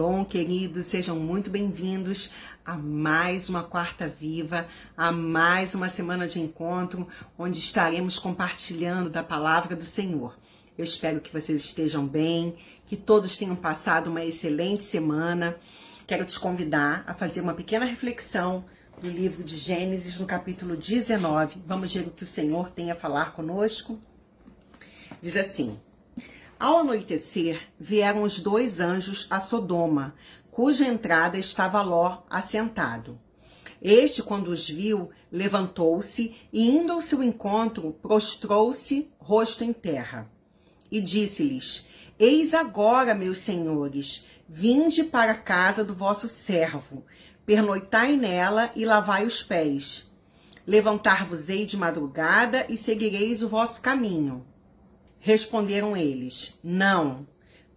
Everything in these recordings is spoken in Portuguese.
Shalom, queridos, sejam muito bem-vindos a mais uma Quarta Viva, a mais uma semana de encontro, onde estaremos compartilhando da palavra do Senhor. Eu espero que vocês estejam bem, que todos tenham passado uma excelente semana. Quero te convidar a fazer uma pequena reflexão do livro de Gênesis, no capítulo 19. Vamos ver o que o Senhor tem a falar conosco. Diz assim. Ao anoitecer, vieram os dois anjos a Sodoma, cuja entrada estava Ló assentado. Este, quando os viu, levantou-se e, indo ao seu encontro, prostrou-se, rosto em terra. E disse-lhes: Eis agora, meus senhores, vinde para a casa do vosso servo, pernoitai nela e lavai os pés. Levantar-vos-ei de madrugada e seguireis o vosso caminho. Responderam eles: Não,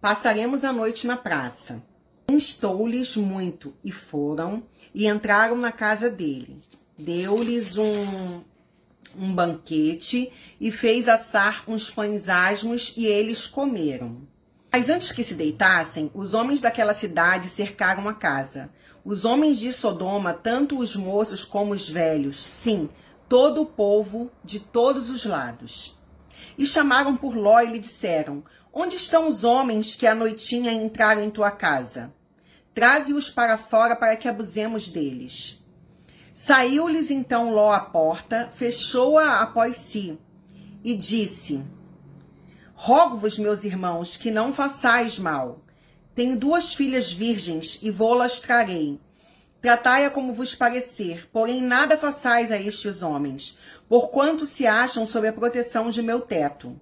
passaremos a noite na praça. Instou-lhes muito e foram e entraram na casa dele. Deu-lhes um, um banquete e fez assar uns pães asmos e eles comeram. Mas antes que se deitassem, os homens daquela cidade cercaram a casa. Os homens de Sodoma, tanto os moços como os velhos, sim, todo o povo de todos os lados. E chamaram por Ló e lhe disseram: Onde estão os homens que à noitinha entraram em tua casa? Traze-os para fora para que abusemos deles. Saiu-lhes então Ló à porta, fechou-a após si e disse: Rogo-vos, meus irmãos, que não façais mal. Tenho duas filhas virgens e vou-las trarei. Tratai-a como vos parecer, porém nada façais a estes homens, porquanto se acham sob a proteção de meu teto.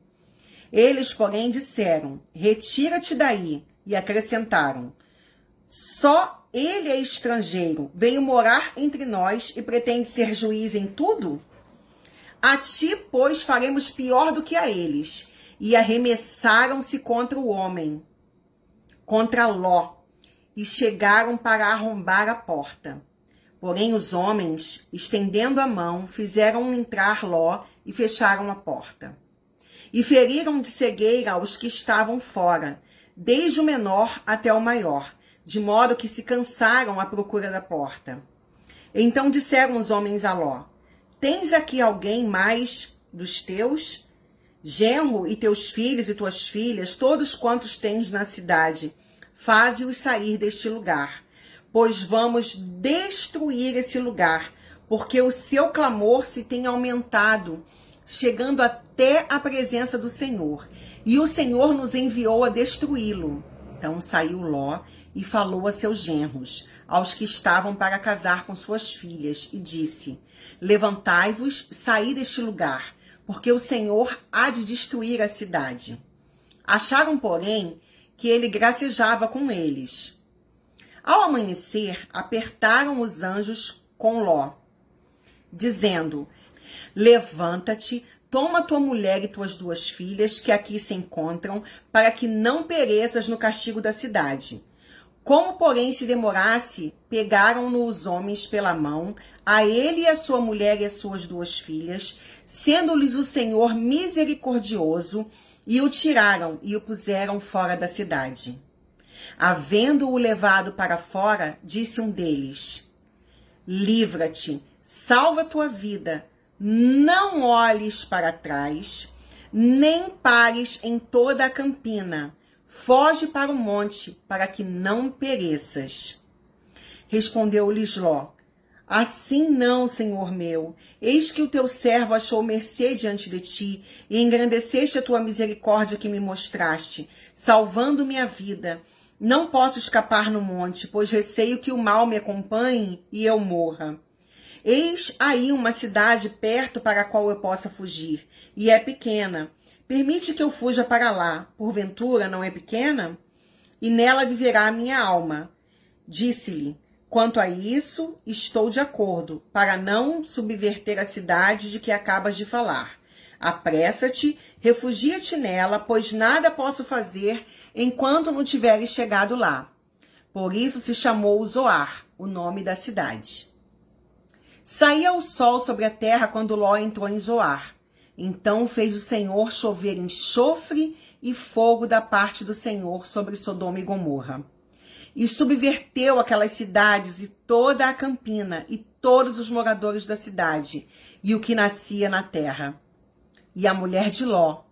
Eles, porém, disseram: Retira-te daí, e acrescentaram: Só ele é estrangeiro, veio morar entre nós e pretende ser juiz em tudo? A ti, pois, faremos pior do que a eles. E arremessaram-se contra o homem, contra Ló, e chegaram para arrombar a porta. Porém, os homens, estendendo a mão, fizeram entrar Ló e fecharam a porta. E feriram de cegueira os que estavam fora, desde o menor até o maior, de modo que se cansaram à procura da porta. Então disseram os homens a Ló: Tens aqui alguém mais dos teus? Genro e teus filhos e tuas filhas, todos quantos tens na cidade, faze-os sair deste lugar, pois vamos destruir esse lugar, porque o seu clamor se tem aumentado, chegando até a presença do Senhor. E o Senhor nos enviou a destruí-lo. Então saiu Ló e falou a seus genros, aos que estavam para casar com suas filhas, e disse: Levantai-vos, saí deste lugar, porque o Senhor há de destruir a cidade. Acharam, porém, que ele gracejava com eles. Ao amanhecer, apertaram os anjos com Ló, dizendo: Levanta-te, toma tua mulher e tuas duas filhas que aqui se encontram, para que não pereças no castigo da cidade. Como, porém, se demorasse, pegaram-no os homens pela mão, a ele e a sua mulher e as suas duas filhas, sendo-lhes o Senhor misericordioso, e o tiraram e o puseram fora da cidade. Havendo-o levado para fora, disse um deles: Livra-te, salva tua vida, não olhes para trás, nem pares em toda a campina. Foge para o monte, para que não pereças. Respondeu-lhes Ló: Assim não, Senhor meu. Eis que o teu servo achou mercê diante de ti, e engrandeceste a tua misericórdia que me mostraste, salvando minha vida. Não posso escapar no monte, pois receio que o mal me acompanhe e eu morra. Eis aí uma cidade perto para a qual eu possa fugir, e é pequena. Permite que eu fuja para lá, porventura não é pequena? E nela viverá a minha alma. Disse-lhe: Quanto a isso, estou de acordo, para não subverter a cidade de que acabas de falar. Apressa-te, refugia-te nela, pois nada posso fazer enquanto não tiveres chegado lá. Por isso se chamou Zoar, o nome da cidade. Saía o sol sobre a terra quando Ló entrou em Zoar. Então fez o Senhor chover enxofre e fogo da parte do Senhor sobre Sodoma e Gomorra. E subverteu aquelas cidades e toda a campina e todos os moradores da cidade e o que nascia na terra. E a mulher de Ló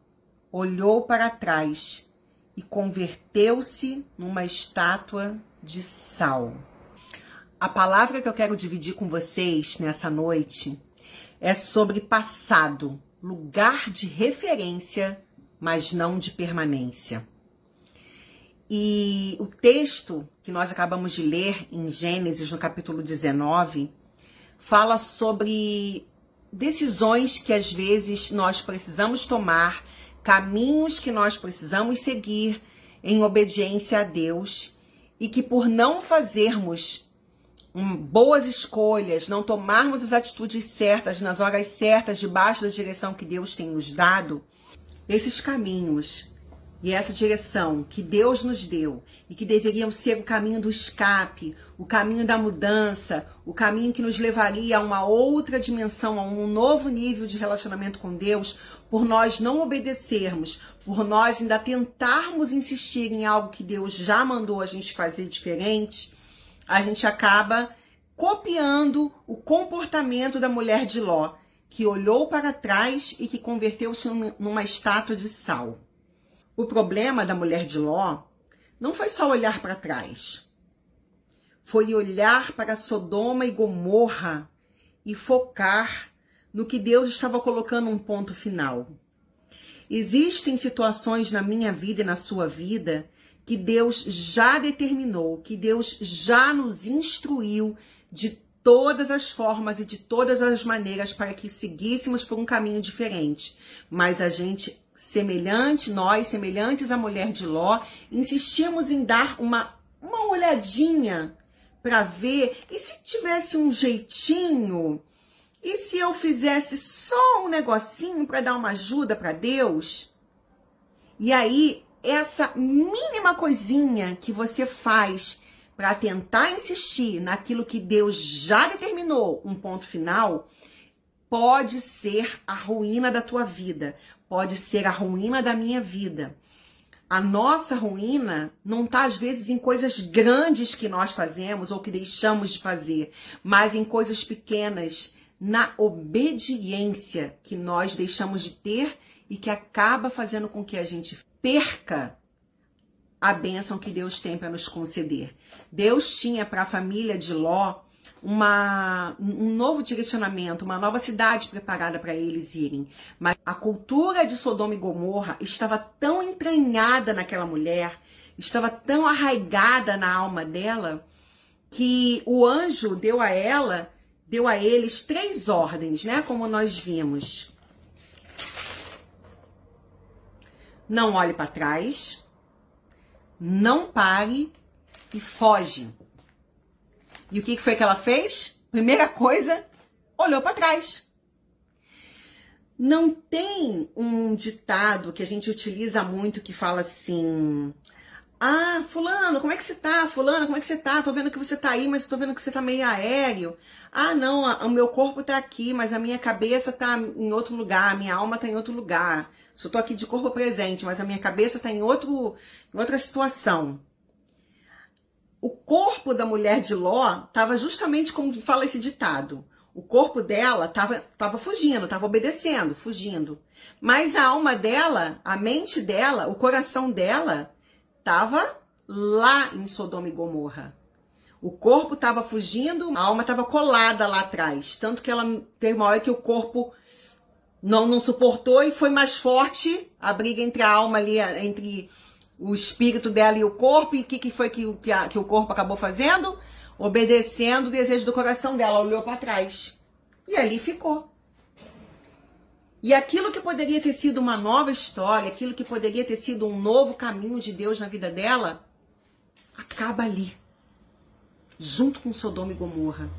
olhou para trás e converteu-se numa estátua de sal. A palavra que eu quero dividir com vocês nessa noite é sobre passado, lugar de referência, mas não de permanência. E o texto que nós acabamos de ler em Gênesis, no capítulo 19, fala sobre decisões que às vezes nós precisamos tomar, caminhos que nós precisamos seguir em obediência a Deus e que por não fazermos um, boas escolhas, não tomarmos as atitudes certas nas horas certas, debaixo da direção que Deus tem nos dado, esses caminhos e essa direção que Deus nos deu e que deveriam ser o caminho do escape, o caminho da mudança, o caminho que nos levaria a uma outra dimensão, a um novo nível de relacionamento com Deus, por nós não obedecermos, por nós ainda tentarmos insistir em algo que Deus já mandou a gente fazer diferente, a gente acaba copiando o comportamento da mulher de Ló, que olhou para trás e que converteu-se numa estátua de sal. O problema da mulher de Ló não foi só olhar para trás. Foi olhar para Sodoma e Gomorra e focar no que Deus estava colocando um ponto final. Existem situações na minha vida e na sua vida que Deus já determinou, que Deus já nos instruiu de todas as formas e de todas as maneiras para que seguíssemos por um caminho diferente. Mas a gente semelhante, nós, semelhantes à mulher de Ló, insistimos em dar uma, uma olhadinha para ver. E se tivesse um jeitinho? E se eu fizesse só um negocinho para dar uma ajuda para Deus? E aí, essa mínima coisinha que você faz para tentar insistir naquilo que Deus já determinou, um ponto final, pode ser a ruína da tua vida, pode ser a ruína da minha vida. A nossa ruína não está, às vezes, em coisas grandes que nós fazemos ou que deixamos de fazer, mas em coisas pequenas, na obediência que nós deixamos de ter e que acaba fazendo com que a gente perca a bênção que Deus tem para nos conceder. Deus tinha para a família de Ló uma, um novo direcionamento, uma nova cidade preparada para eles irem. Mas a cultura de Sodoma e Gomorra estava tão entranhada naquela mulher, estava tão arraigada na alma dela, que o anjo deu a ela, deu a eles três ordens, né? Como nós vimos. Não olhe para trás, não pare e foge. E o que foi que ela fez? Primeira coisa, olhou para trás. Não tem um ditado que a gente utiliza muito que fala assim: Ah, fulano, como é que você tá? Fulano, como é que você tá? Tô vendo que você tá aí, mas tô vendo que você tá meio aéreo. Ah, não, o meu corpo tá aqui, mas a minha cabeça tá em outro lugar, a minha alma tá em outro lugar. Só tô aqui de corpo presente, mas a minha cabeça tá em outro, em outra situação o corpo da mulher de Ló estava justamente como fala esse ditado. O corpo dela estava tava fugindo, estava obedecendo, fugindo. Mas a alma dela, a mente dela, o coração dela estava lá em Sodoma e Gomorra. O corpo estava fugindo, a alma estava colada lá atrás. Tanto que ela teve uma hora que o corpo não, não suportou e foi mais forte a briga entre a alma ali, entre o espírito dela e o corpo, e o que, que foi que, que, a, que o corpo acabou fazendo? Obedecendo o desejo do coração dela, olhou para trás. E ali ficou. E aquilo que poderia ter sido uma nova história, aquilo que poderia ter sido um novo caminho de Deus na vida dela, acaba ali, junto com Sodoma e Gomorra.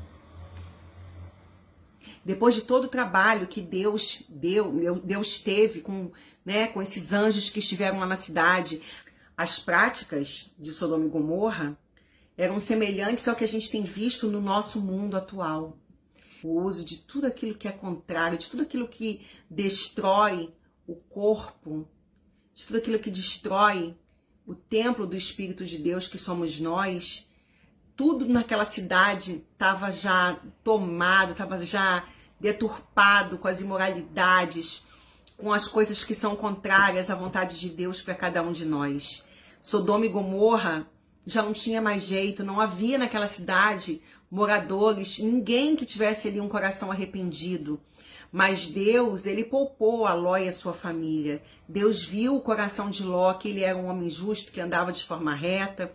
Depois de todo o trabalho que Deus deu, Deus teve com, né, com esses anjos que estiveram lá na cidade, as práticas de Sodoma e Gomorra eram semelhantes ao que a gente tem visto no nosso mundo atual. O uso de tudo aquilo que é contrário, de tudo aquilo que destrói o corpo, de tudo aquilo que destrói o templo do Espírito de Deus que somos nós, tudo naquela cidade estava já tomado, estava já deturpado com as imoralidades, com as coisas que são contrárias à vontade de Deus para cada um de nós. Sodoma e Gomorra já não tinha mais jeito, não havia naquela cidade moradores, ninguém que tivesse ali um coração arrependido. Mas Deus, ele poupou a Ló e a sua família. Deus viu o coração de Ló, que ele era um homem justo, que andava de forma reta,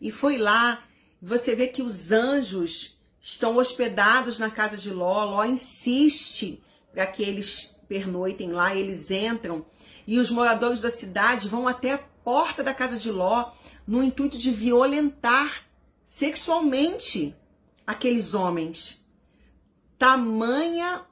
e foi lá. Você vê que os anjos estão hospedados na casa de Ló. Ló insiste para que eles pernoitem lá, eles entram. E os moradores da cidade vão até a porta da casa de Ló no intuito de violentar sexualmente aqueles homens. Tamanha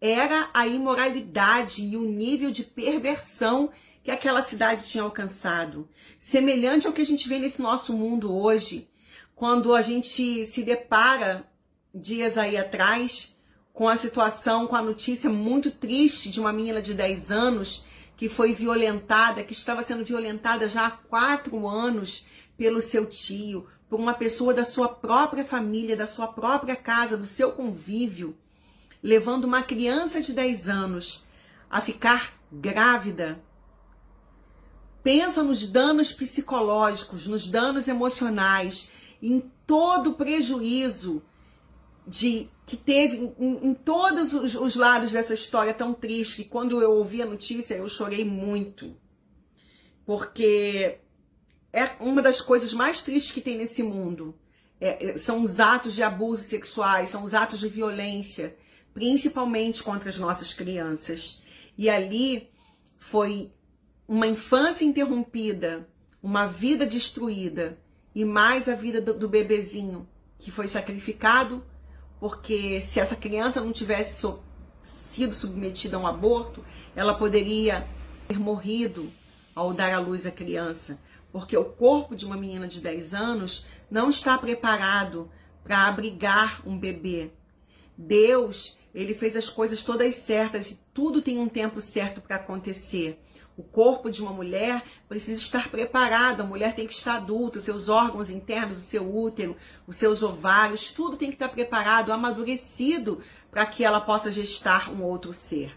era a imoralidade e o nível de perversão que aquela cidade tinha alcançado. Semelhante ao que a gente vê nesse nosso mundo hoje, quando a gente se depara dias aí atrás com a situação, com a notícia muito triste de uma menina de 10 anos que foi violentada, que estava sendo violentada já há quatro anos pelo seu tio, por uma pessoa da sua própria família, da sua própria casa, do seu convívio, levando uma criança de 10 anos a ficar grávida. Pensa nos danos psicológicos, nos danos emocionais, em todo o prejuízo de que teve em, em todos os, os, lados dessa história tão triste que quando eu ouvi a notícia eu chorei muito porque é uma das coisas mais tristes que tem nesse mundo. É, é, são os atos de abuso sexuais, são os atos de violência, principalmente contra as nossas crianças. E ali foi uma infância interrompida, uma vida destruída e mais a vida do, do bebezinho que foi sacrificado, porque se essa criança não tivesse so, sido submetida a um aborto, ela poderia ter morrido ao dar à luz a criança porque o corpo de uma menina de 10 anos não está preparado para abrigar um bebê. Deus, ele fez as coisas todas certas tudo tem um tempo certo para acontecer. O corpo de uma mulher precisa estar preparado, a mulher tem que estar adulta, os seus órgãos internos, o seu útero, os seus ovários, tudo tem que estar preparado, amadurecido para que ela possa gestar um outro ser.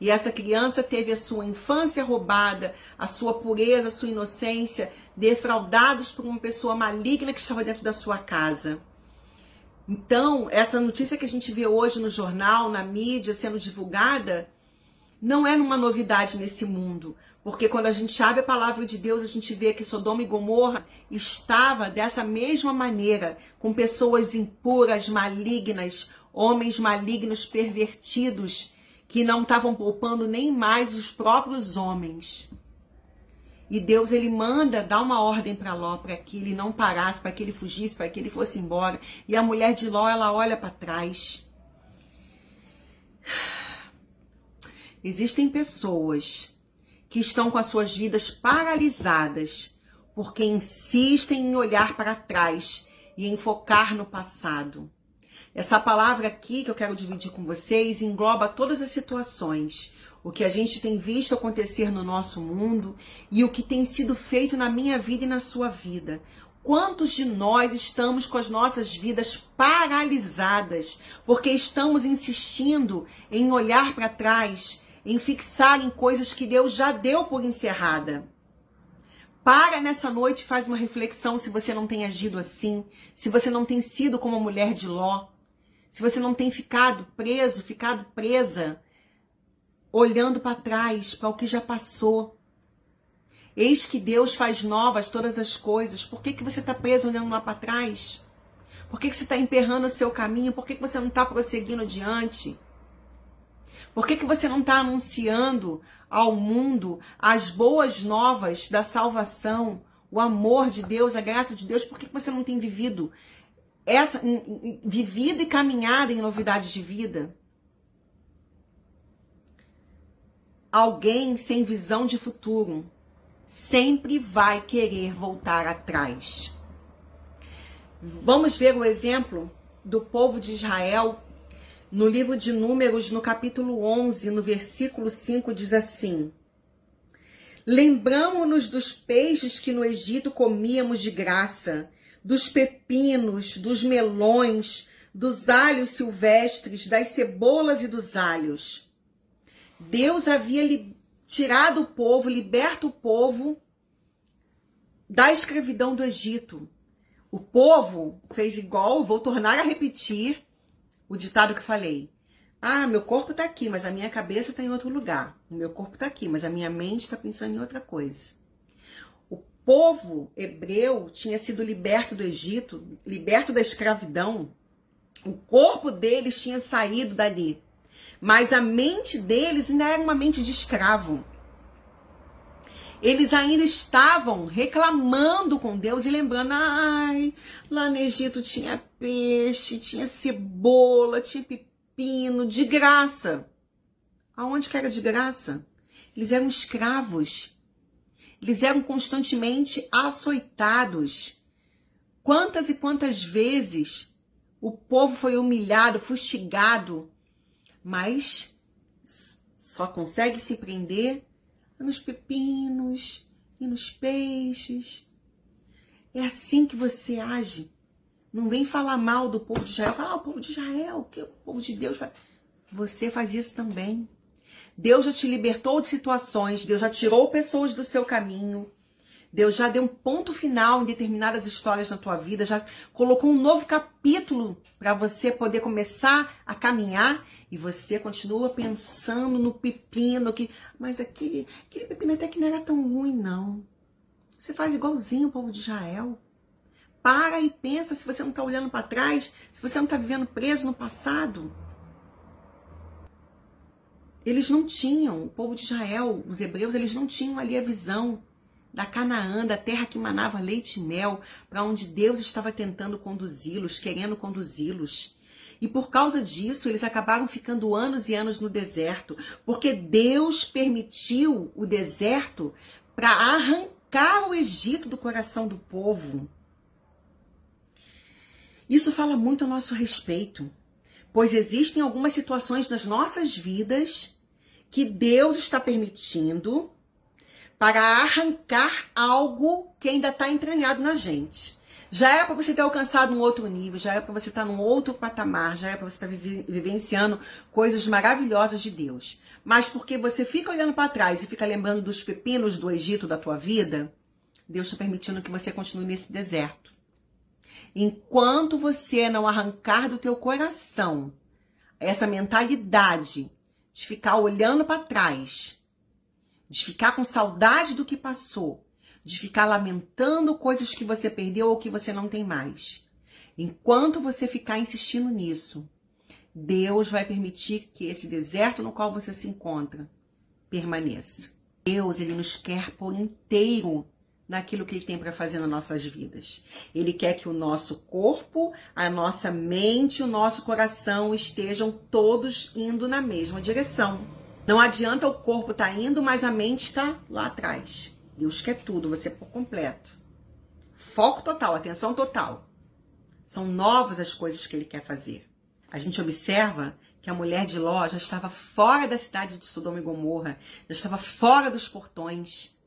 E essa criança teve a sua infância roubada, a sua pureza, a sua inocência defraudados por uma pessoa maligna que estava dentro da sua casa. Então, essa notícia que a gente vê hoje no jornal, na mídia, sendo divulgada, não é uma novidade nesse mundo. Porque quando a gente abre a palavra de Deus, a gente vê que Sodoma e Gomorra estava dessa mesma maneira, com pessoas impuras, malignas, homens malignos, pervertidos, que não estavam poupando nem mais os próprios homens. E Deus ele manda dar uma ordem para Ló para que ele não parasse, para que ele fugisse, para que ele fosse embora. E a mulher de Ló ela olha para trás. Existem pessoas que estão com as suas vidas paralisadas porque insistem em olhar para trás e em focar no passado. Essa palavra aqui que eu quero dividir com vocês engloba todas as situações, o que a gente tem visto acontecer no nosso mundo e o que tem sido feito na minha vida e na sua vida. Quantos de nós estamos com as nossas vidas paralisadas porque estamos insistindo em olhar para trás, em fixar em coisas que Deus já deu por encerrada? Para nessa noite faz uma reflexão se você não tem agido assim, se você não tem sido como a mulher de Ló, se você não tem ficado preso, ficado presa, olhando para trás, para o que já passou. Eis que Deus faz novas todas as coisas. Por que, que você está preso olhando lá para trás? Por que, que você está emperrando o seu caminho? Por que, que você não está prosseguindo adiante? Por que, que você não está anunciando ao mundo as boas novas da salvação, o amor de Deus, a graça de Deus? Por que, que você não tem vivido essa vivida e caminhada em novidades de vida. Alguém sem visão de futuro sempre vai querer voltar atrás. Vamos ver o exemplo do povo de Israel no livro de Números, no capítulo 11, no versículo 5, diz assim: Lembramos-nos dos peixes que no Egito comíamos de graça, dos pepinos, dos melões, dos alhos silvestres, das cebolas e dos alhos. Deus havia tirado o povo, liberto o povo da escravidão do Egito. O povo fez igual, vou tornar a repetir o ditado que falei. Ah, meu corpo está aqui, mas a minha cabeça está em outro lugar. O meu corpo está aqui, mas a minha mente está pensando em outra coisa. O povo hebreu tinha sido liberto do Egito, liberto da escravidão. O corpo deles tinha saído dali, mas a mente deles ainda era uma mente de escravo. Eles ainda estavam reclamando com Deus e lembrando: ai, lá no Egito tinha peixe, tinha cebola, tinha pepino de graça. Aonde que era de graça? Eles eram escravos. Eles eram constantemente açoitados. Quantas e quantas vezes o povo foi humilhado, fustigado, mas só consegue se prender nos pepinos e nos peixes. É assim que você age não vem falar mal do povo de Israel. Fala, ah, o povo de Israel, que o povo de Deus faz. Você faz isso também. Deus já te libertou de situações, Deus já tirou pessoas do seu caminho. Deus já deu um ponto final em determinadas histórias na tua vida, já colocou um novo capítulo para você poder começar a caminhar e você continua pensando no pepino que, mas aquele, aquele pepino até que não era tão ruim não. Você faz igualzinho o povo de Israel. Para e pensa se você não está olhando para trás, se você não está vivendo preso no passado. Eles não tinham, o povo de Israel, os hebreus, eles não tinham ali a visão da Canaã, da terra que manava leite e mel, para onde Deus estava tentando conduzi-los, querendo conduzi-los. E por causa disso, eles acabaram ficando anos e anos no deserto, porque Deus permitiu o deserto para arrancar o Egito do coração do povo. Isso fala muito a nosso respeito, pois existem algumas situações nas nossas vidas que Deus está permitindo para arrancar algo que ainda está entranhado na gente. Já é para você ter alcançado um outro nível, já é para você estar tá num outro patamar, já é para você estar tá vivenciando coisas maravilhosas de Deus. Mas porque você fica olhando para trás e fica lembrando dos pepinos do Egito da tua vida, Deus está permitindo que você continue nesse deserto. Enquanto você não arrancar do teu coração essa mentalidade de ficar olhando para trás, de ficar com saudade do que passou, de ficar lamentando coisas que você perdeu ou que você não tem mais. Enquanto você ficar insistindo nisso, Deus vai permitir que esse deserto no qual você se encontra permaneça. Deus, ele nos quer por inteiro naquilo que ele tem para fazer nas nossas vidas. Ele quer que o nosso corpo, a nossa mente, o nosso coração estejam todos indo na mesma direção. Não adianta o corpo tá indo, mas a mente está lá atrás. Deus quer tudo, você por completo. Foco total, atenção total. São novas as coisas que ele quer fazer. A gente observa que a mulher de Ló já estava fora da cidade de Sodoma e Gomorra, já estava fora dos portões.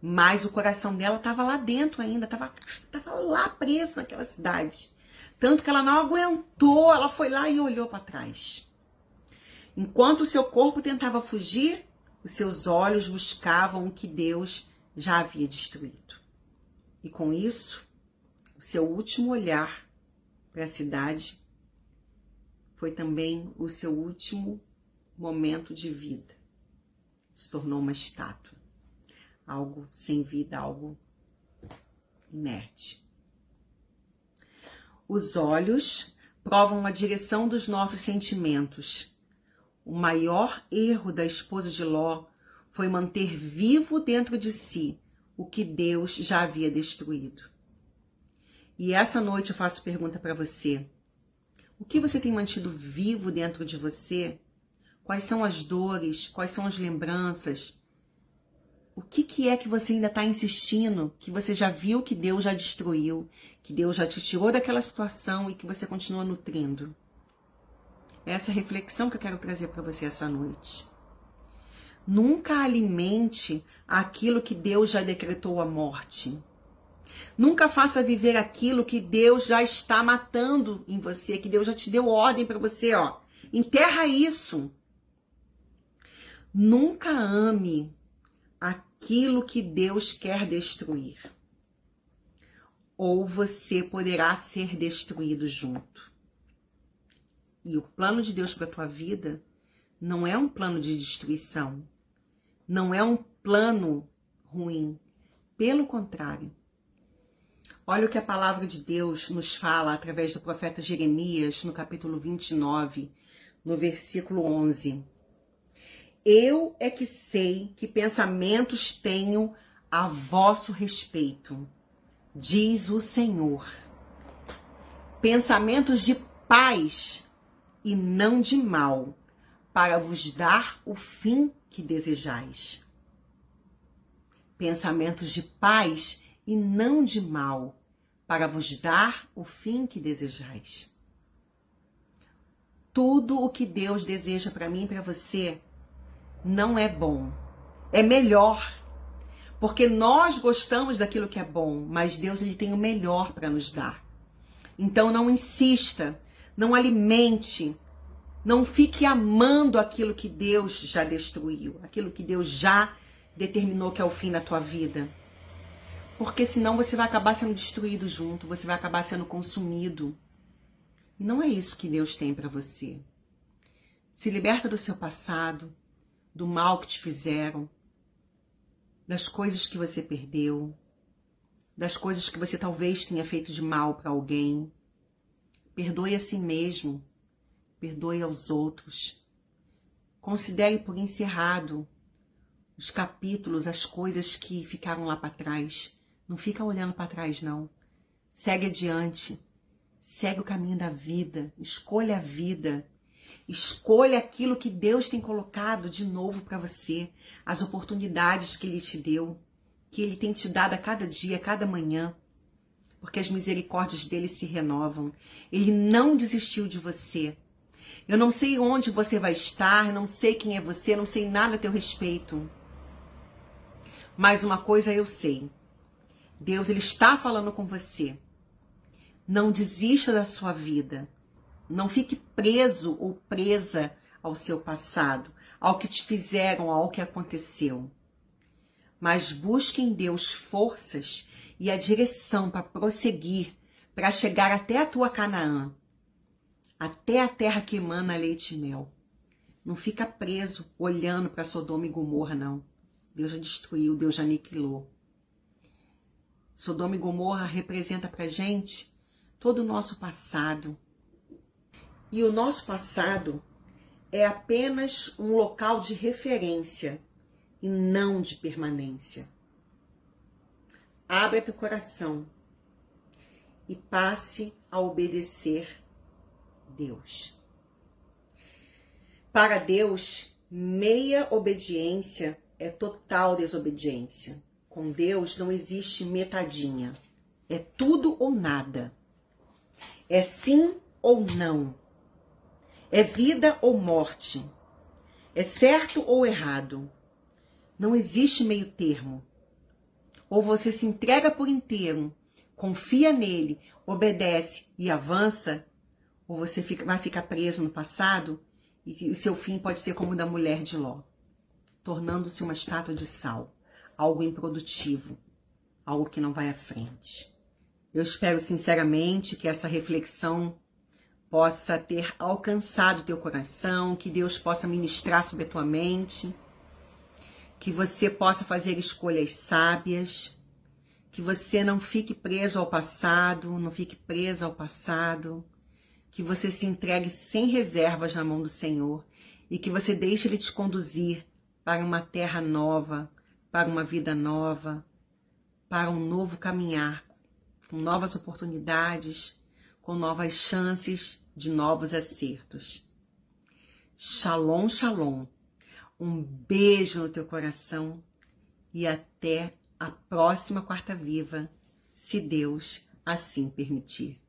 Mas o coração dela estava lá dentro ainda, estava tava lá preso naquela cidade. Tanto que ela não aguentou, ela foi lá e olhou para trás. Enquanto seu corpo tentava fugir, os seus olhos buscavam o que Deus já havia destruído. E com isso, o seu último olhar para a cidade foi também o seu último momento de vida. Se tornou uma estátua algo sem vida, algo inerte. Os olhos provam a direção dos nossos sentimentos. O maior erro da esposa de Ló foi manter vivo dentro de si o que Deus já havia destruído. E essa noite eu faço pergunta para você: o que você tem mantido vivo dentro de você? Quais são as dores? Quais são as lembranças? o que, que é que você ainda está insistindo, que você já viu que Deus já destruiu, que Deus já te tirou daquela situação e que você continua nutrindo? Essa reflexão que eu quero trazer para você essa noite. Nunca alimente aquilo que Deus já decretou a morte. Nunca faça viver aquilo que Deus já está matando em você, que Deus já te deu ordem para você, ó. Enterra isso. Nunca ame aquilo que Deus quer destruir. Ou você poderá ser destruído junto. E o plano de Deus para tua vida não é um plano de destruição. Não é um plano ruim. Pelo contrário, Olha o que a palavra de Deus nos fala através do profeta Jeremias, no capítulo 29, no versículo 11. Eu é que sei que pensamentos tenho a vosso respeito, diz o Senhor. Pensamentos de paz e não de mal, para vos dar o fim que desejais. Pensamentos de paz e não de mal, para vos dar o fim que desejais. Tudo o que Deus deseja para mim e para você não é bom, é melhor. Porque nós gostamos daquilo que é bom, mas Deus ele tem o melhor para nos dar. Então não insista, não alimente, não fique amando aquilo que Deus já destruiu, aquilo que Deus já determinou que é o fim da tua vida. Porque senão você vai acabar sendo destruído junto, você vai acabar sendo consumido. E não é isso que Deus tem para você. Se liberta do seu passado, do mal que te fizeram, das coisas que você perdeu, das coisas que você talvez tenha feito de mal para alguém. Perdoe a si mesmo, perdoe aos outros. Considere por encerrado os capítulos, as coisas que ficaram lá para trás. Não fica olhando para trás, não. Segue adiante. Segue o caminho da vida. Escolha a vida. Escolha aquilo que Deus tem colocado de novo para você. As oportunidades que Ele te deu. Que Ele tem te dado a cada dia, a cada manhã. Porque as misericórdias dele se renovam. Ele não desistiu de você. Eu não sei onde você vai estar, não sei quem é você, não sei nada a teu respeito. Mas uma coisa eu sei Deus ele está falando com você. Não desista da sua vida. Não fique preso ou presa ao seu passado, ao que te fizeram, ao que aconteceu. Mas busque em Deus forças e a direção para prosseguir, para chegar até a tua Canaã, até a terra que emana leite e mel. Não fica preso olhando para Sodoma e Gomorra, não. Deus já destruiu, Deus já aniquilou. Sodoma e Gomorra representa para gente todo o nosso passado. E o nosso passado é apenas um local de referência e não de permanência. Abra teu coração e passe a obedecer Deus. Para Deus, meia obediência é total desobediência. Com Deus não existe metadinha. É tudo ou nada. É sim ou não. É vida ou morte. É certo ou errado. Não existe meio termo. Ou você se entrega por inteiro, confia nele, obedece e avança, ou você fica, vai ficar preso no passado e o seu fim pode ser como o da mulher de Ló, tornando-se uma estátua de sal algo improdutivo, algo que não vai à frente. Eu espero sinceramente que essa reflexão possa ter alcançado teu coração, que Deus possa ministrar sobre a tua mente, que você possa fazer escolhas sábias, que você não fique preso ao passado, não fique presa ao passado, que você se entregue sem reservas na mão do Senhor e que você deixe Ele te conduzir para uma terra nova, para uma vida nova, para um novo caminhar, com novas oportunidades, com novas chances de novos acertos. Shalom, shalom. Um beijo no teu coração e até a próxima quarta viva, se Deus assim permitir.